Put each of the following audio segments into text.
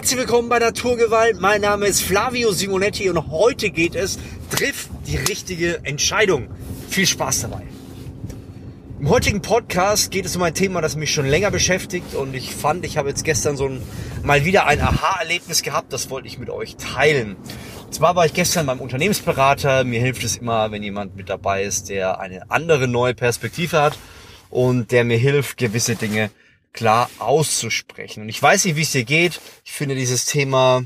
Herzlich willkommen bei Naturgewalt. Mein Name ist Flavio Simonetti und heute geht es, triff die richtige Entscheidung. Viel Spaß dabei. Im heutigen Podcast geht es um ein Thema, das mich schon länger beschäftigt und ich fand, ich habe jetzt gestern so ein, mal wieder ein Aha-Erlebnis gehabt, das wollte ich mit euch teilen. Und zwar war ich gestern beim Unternehmensberater. Mir hilft es immer, wenn jemand mit dabei ist, der eine andere neue Perspektive hat und der mir hilft, gewisse Dinge klar auszusprechen. Und ich weiß nicht, wie es dir geht. Ich finde dieses Thema,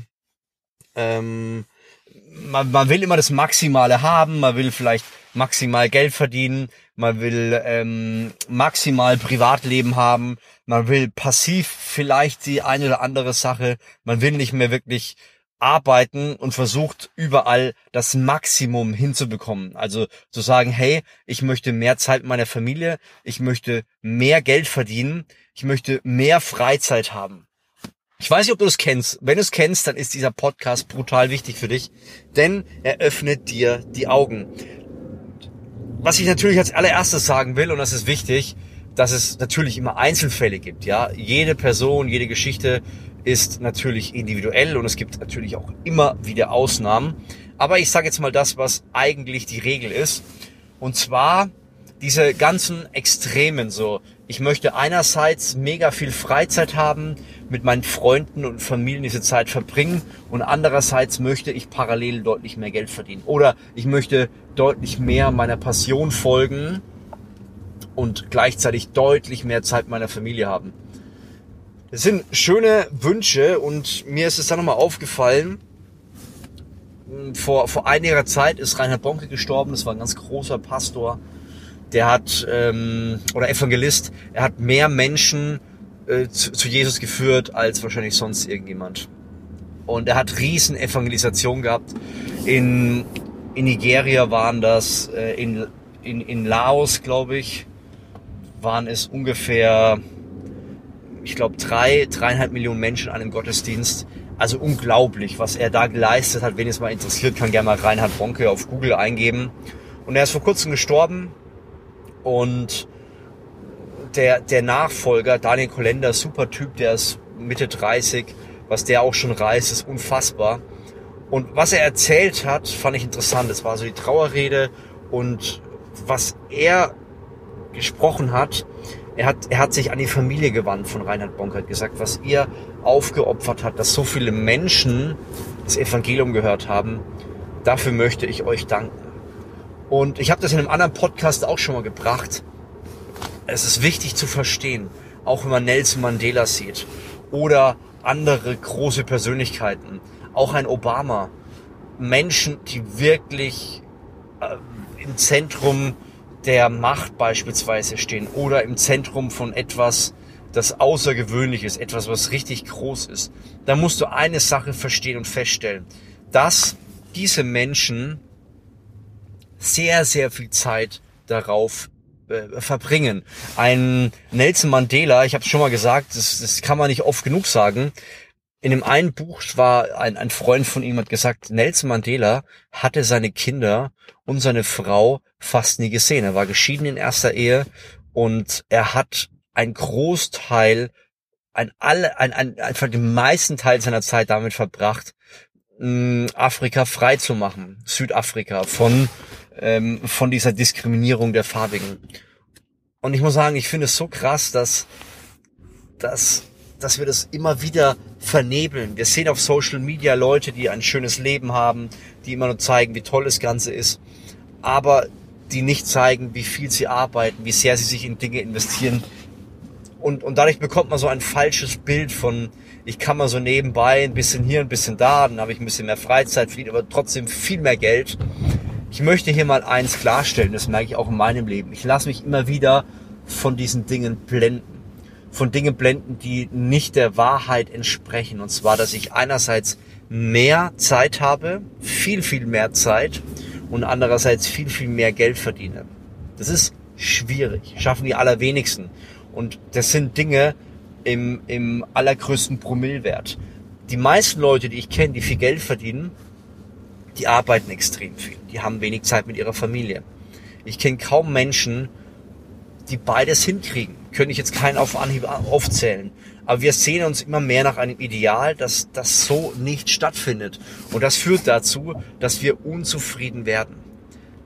ähm, man, man will immer das Maximale haben, man will vielleicht maximal Geld verdienen, man will ähm, maximal Privatleben haben, man will passiv vielleicht die eine oder andere Sache, man will nicht mehr wirklich arbeiten und versucht überall das Maximum hinzubekommen. Also zu sagen, hey, ich möchte mehr Zeit mit meiner Familie, ich möchte mehr Geld verdienen, ich möchte mehr Freizeit haben. Ich weiß nicht, ob du es kennst. Wenn du es kennst, dann ist dieser Podcast brutal wichtig für dich, denn er öffnet dir die Augen. Was ich natürlich als allererstes sagen will, und das ist wichtig, dass es natürlich immer Einzelfälle gibt, ja. Jede Person, jede Geschichte ist natürlich individuell und es gibt natürlich auch immer wieder Ausnahmen. Aber ich sage jetzt mal das, was eigentlich die Regel ist. Und zwar diese ganzen Extremen so. Ich möchte einerseits mega viel Freizeit haben, mit meinen Freunden und Familien diese Zeit verbringen und andererseits möchte ich parallel deutlich mehr Geld verdienen. Oder ich möchte deutlich mehr meiner Passion folgen und gleichzeitig deutlich mehr Zeit meiner Familie haben. Das sind schöne Wünsche und mir ist es dann nochmal aufgefallen, vor, vor einiger Zeit ist Reinhard Bonke gestorben, das war ein ganz großer Pastor, der hat, ähm, oder Evangelist, er hat mehr Menschen äh, zu, zu Jesus geführt als wahrscheinlich sonst irgendjemand. Und er hat riesen Evangelisation gehabt. In, in Nigeria waren das, äh, in, in, in Laos, glaube ich, waren es ungefähr ich glaube, drei, dreieinhalb Millionen Menschen an einem Gottesdienst. Also unglaublich, was er da geleistet hat. Wenn es mal interessiert, kann gerne mal Reinhard Bonke auf Google eingeben. Und er ist vor kurzem gestorben. Und der, der Nachfolger, Daniel Kolender, super Typ, der ist Mitte 30. Was der auch schon reist, ist unfassbar. Und was er erzählt hat, fand ich interessant. Es war so die Trauerrede und was er gesprochen hat, er hat, er hat sich an die Familie gewandt von Reinhard Bonk, hat gesagt, was ihr aufgeopfert hat, dass so viele Menschen das Evangelium gehört haben, dafür möchte ich euch danken. Und ich habe das in einem anderen Podcast auch schon mal gebracht. Es ist wichtig zu verstehen, auch wenn man Nelson Mandela sieht oder andere große Persönlichkeiten, auch ein Obama, Menschen, die wirklich äh, im Zentrum der Macht beispielsweise stehen oder im Zentrum von etwas, das außergewöhnlich ist, etwas, was richtig groß ist, dann musst du eine Sache verstehen und feststellen, dass diese Menschen sehr, sehr viel Zeit darauf äh, verbringen. Ein Nelson Mandela, ich habe es schon mal gesagt, das, das kann man nicht oft genug sagen, in dem einen Buch war ein, ein Freund von ihm hat gesagt, Nelson Mandela hatte seine Kinder und seine Frau fast nie gesehen. Er war geschieden in erster Ehe und er hat ein Großteil, ein alle, ein, ein, einfach den meisten Teil seiner Zeit damit verbracht, Afrika frei zu machen, Südafrika von ähm, von dieser Diskriminierung der Farbigen. Und ich muss sagen, ich finde es so krass, dass dass dass wir das immer wieder vernebeln. Wir sehen auf Social Media Leute, die ein schönes Leben haben, die immer nur zeigen, wie toll das Ganze ist, aber die nicht zeigen, wie viel sie arbeiten, wie sehr sie sich in Dinge investieren. Und, und dadurch bekommt man so ein falsches Bild von, ich kann mal so nebenbei ein bisschen hier, ein bisschen da, dann habe ich ein bisschen mehr Freizeit, verdiene aber trotzdem viel mehr Geld. Ich möchte hier mal eins klarstellen, das merke ich auch in meinem Leben. Ich lasse mich immer wieder von diesen Dingen blenden von Dingen blenden, die nicht der Wahrheit entsprechen. Und zwar, dass ich einerseits mehr Zeit habe, viel, viel mehr Zeit und andererseits viel, viel mehr Geld verdiene. Das ist schwierig, schaffen die allerwenigsten. Und das sind Dinge im, im allergrößten Promillwert. Die meisten Leute, die ich kenne, die viel Geld verdienen, die arbeiten extrem viel. Die haben wenig Zeit mit ihrer Familie. Ich kenne kaum Menschen, die beides hinkriegen. Könnte ich jetzt keinen auf Anhieb aufzählen. Aber wir sehen uns immer mehr nach einem Ideal, dass das so nicht stattfindet. Und das führt dazu, dass wir unzufrieden werden.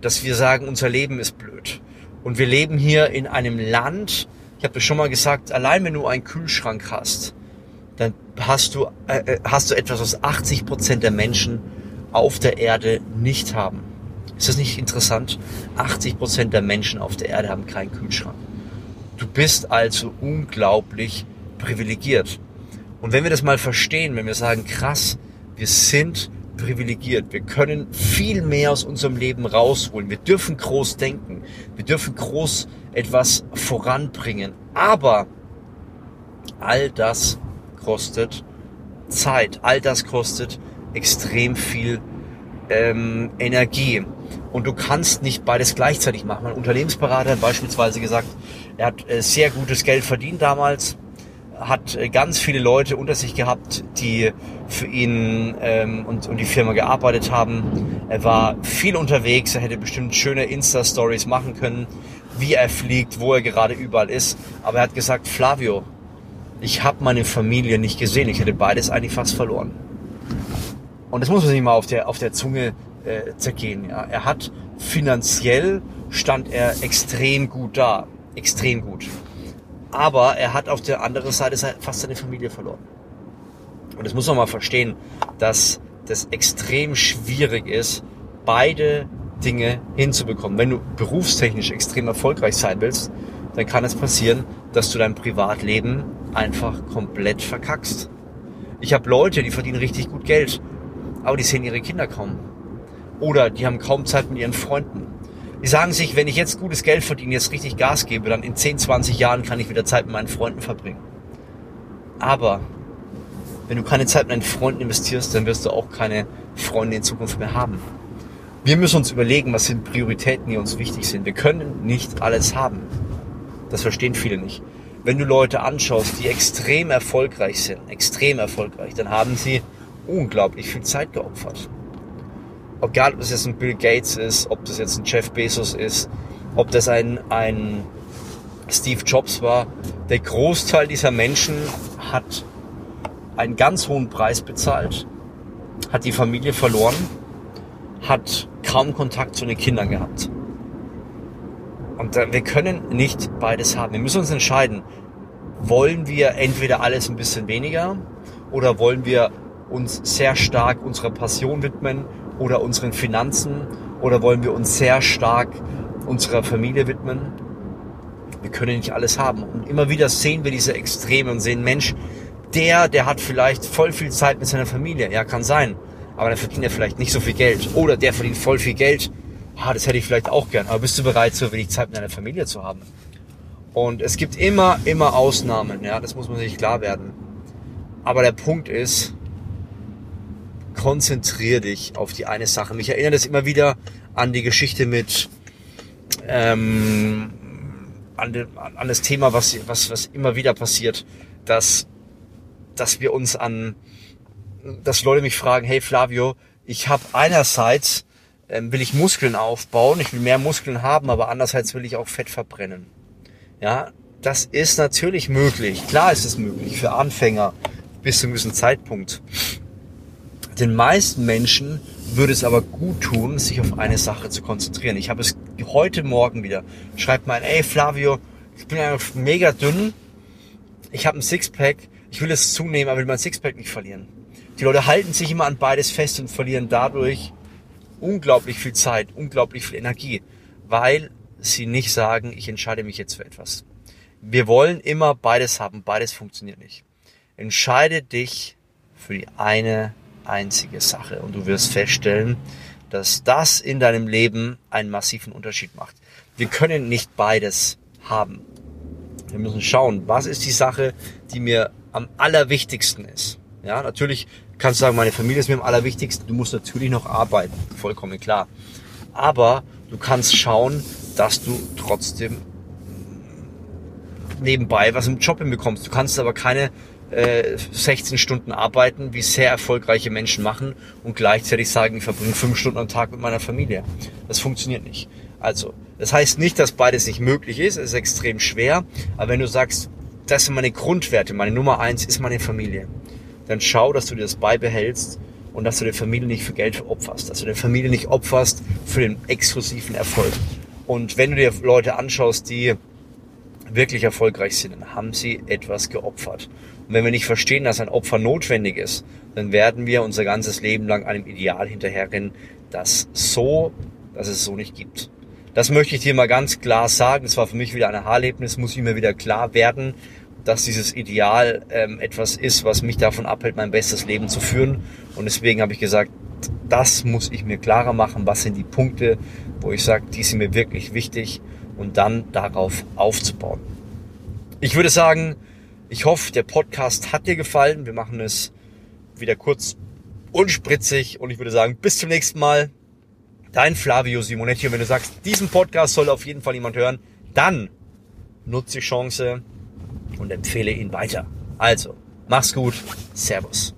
Dass wir sagen, unser Leben ist blöd. Und wir leben hier in einem Land, ich habe das schon mal gesagt, allein wenn du einen Kühlschrank hast, dann hast du, äh, äh hast du etwas, was 80 Prozent der Menschen auf der Erde nicht haben. Ist das nicht interessant? 80 Prozent der Menschen auf der Erde haben keinen Kühlschrank. Du bist also unglaublich privilegiert. Und wenn wir das mal verstehen, wenn wir sagen, krass, wir sind privilegiert, wir können viel mehr aus unserem Leben rausholen, wir dürfen groß denken, wir dürfen groß etwas voranbringen, aber all das kostet Zeit, all das kostet extrem viel ähm, Energie. Und du kannst nicht beides gleichzeitig machen. Mein Unternehmensberater hat beispielsweise gesagt, er hat äh, sehr gutes Geld verdient damals, hat äh, ganz viele Leute unter sich gehabt, die für ihn ähm, und, und die Firma gearbeitet haben. Er war viel unterwegs, er hätte bestimmt schöne Insta-Stories machen können, wie er fliegt, wo er gerade überall ist. Aber er hat gesagt, Flavio, ich habe meine Familie nicht gesehen. Ich hätte beides eigentlich fast verloren. Und das muss man sich mal auf der, auf der Zunge äh, zergehen. Ja. Er hat finanziell stand er extrem gut da. Extrem gut. Aber er hat auf der anderen Seite fast seine Familie verloren. Und das muss man mal verstehen, dass das extrem schwierig ist, beide Dinge hinzubekommen. Wenn du berufstechnisch extrem erfolgreich sein willst, dann kann es passieren, dass du dein Privatleben einfach komplett verkackst. Ich habe Leute, die verdienen richtig gut Geld, aber die sehen ihre Kinder kaum. Oder die haben kaum Zeit mit ihren Freunden. Die sagen sich, wenn ich jetzt gutes Geld verdiene, jetzt richtig Gas gebe, dann in 10, 20 Jahren kann ich wieder Zeit mit meinen Freunden verbringen. Aber wenn du keine Zeit mit deinen Freunden investierst, dann wirst du auch keine Freunde in Zukunft mehr haben. Wir müssen uns überlegen, was sind Prioritäten, die uns wichtig sind. Wir können nicht alles haben. Das verstehen viele nicht. Wenn du Leute anschaust, die extrem erfolgreich sind, extrem erfolgreich, dann haben sie unglaublich viel Zeit geopfert. Egal, ob das jetzt ein Bill Gates ist, ob das jetzt ein Jeff Bezos ist, ob das ein, ein Steve Jobs war. Der Großteil dieser Menschen hat einen ganz hohen Preis bezahlt, hat die Familie verloren, hat kaum Kontakt zu den Kindern gehabt. Und wir können nicht beides haben. Wir müssen uns entscheiden, wollen wir entweder alles ein bisschen weniger oder wollen wir uns sehr stark unserer Passion widmen oder unseren Finanzen oder wollen wir uns sehr stark unserer Familie widmen? Wir können nicht alles haben. Und immer wieder sehen wir diese Extreme und sehen, Mensch, der, der hat vielleicht voll viel Zeit mit seiner Familie. Ja, kann sein. Aber dann verdient er vielleicht nicht so viel Geld. Oder der verdient voll viel Geld ah, das hätte ich vielleicht auch gern, aber bist du bereit, so wenig Zeit mit deiner Familie zu haben? Und es gibt immer, immer Ausnahmen, ja, das muss man sich klar werden. Aber der Punkt ist, konzentrier dich auf die eine Sache. Mich erinnert es immer wieder an die Geschichte mit, ähm, an, den, an das Thema, was, was, was immer wieder passiert, dass, dass wir uns an, dass Leute mich fragen, hey Flavio, ich habe einerseits ähm, will ich Muskeln aufbauen, ich will mehr Muskeln haben, aber andererseits will ich auch Fett verbrennen. Ja, das ist natürlich möglich. Klar ist es möglich für Anfänger bis zu einem gewissen Zeitpunkt. Den meisten Menschen würde es aber gut tun, sich auf eine Sache zu konzentrieren. Ich habe es heute Morgen wieder. Schreibt mal, ey Flavio, ich bin einfach mega dünn. Ich habe ein Sixpack. Ich will es zunehmen, aber will mein Sixpack nicht verlieren. Die Leute halten sich immer an beides fest und verlieren dadurch unglaublich viel Zeit, unglaublich viel Energie, weil sie nicht sagen, ich entscheide mich jetzt für etwas. Wir wollen immer beides haben, beides funktioniert nicht. Entscheide dich für die eine einzige Sache und du wirst feststellen, dass das in deinem Leben einen massiven Unterschied macht. Wir können nicht beides haben. Wir müssen schauen, was ist die Sache, die mir am allerwichtigsten ist. Ja, natürlich kannst du sagen, meine Familie ist mir am allerwichtigsten. Du musst natürlich noch arbeiten, vollkommen klar. Aber du kannst schauen, dass du trotzdem nebenbei was im Job hinbekommst. Du kannst aber keine äh, 16 Stunden arbeiten, wie sehr erfolgreiche Menschen machen und gleichzeitig sagen, ich verbringe fünf Stunden am Tag mit meiner Familie. Das funktioniert nicht. Also, das heißt nicht, dass beides nicht möglich ist. Es ist extrem schwer. Aber wenn du sagst, das sind meine Grundwerte. Meine Nummer eins ist meine Familie. Dann schau, dass du dir das beibehältst und dass du der Familie nicht für Geld opferst, dass du der Familie nicht opferst für den exklusiven Erfolg. Und wenn du dir Leute anschaust, die wirklich erfolgreich sind, dann haben sie etwas geopfert. Und wenn wir nicht verstehen, dass ein Opfer notwendig ist, dann werden wir unser ganzes Leben lang einem Ideal hinterherrennen, das so, dass es so nicht gibt. Das möchte ich dir mal ganz klar sagen. Es war für mich wieder ein Haarlebnis, muss ich mir wieder klar werden, dass dieses Ideal ähm, etwas ist, was mich davon abhält, mein bestes Leben zu führen. Und deswegen habe ich gesagt, das muss ich mir klarer machen. Was sind die Punkte, wo ich sage, die sind mir wirklich wichtig und dann darauf aufzubauen. Ich würde sagen, ich hoffe, der Podcast hat dir gefallen. Wir machen es wieder kurz und spritzig und ich würde sagen, bis zum nächsten Mal. Dein Flavio Simonetti. Und wenn du sagst, diesen Podcast soll auf jeden Fall jemand hören, dann nutze die Chance und empfehle ihn weiter. Also, mach's gut. Servus.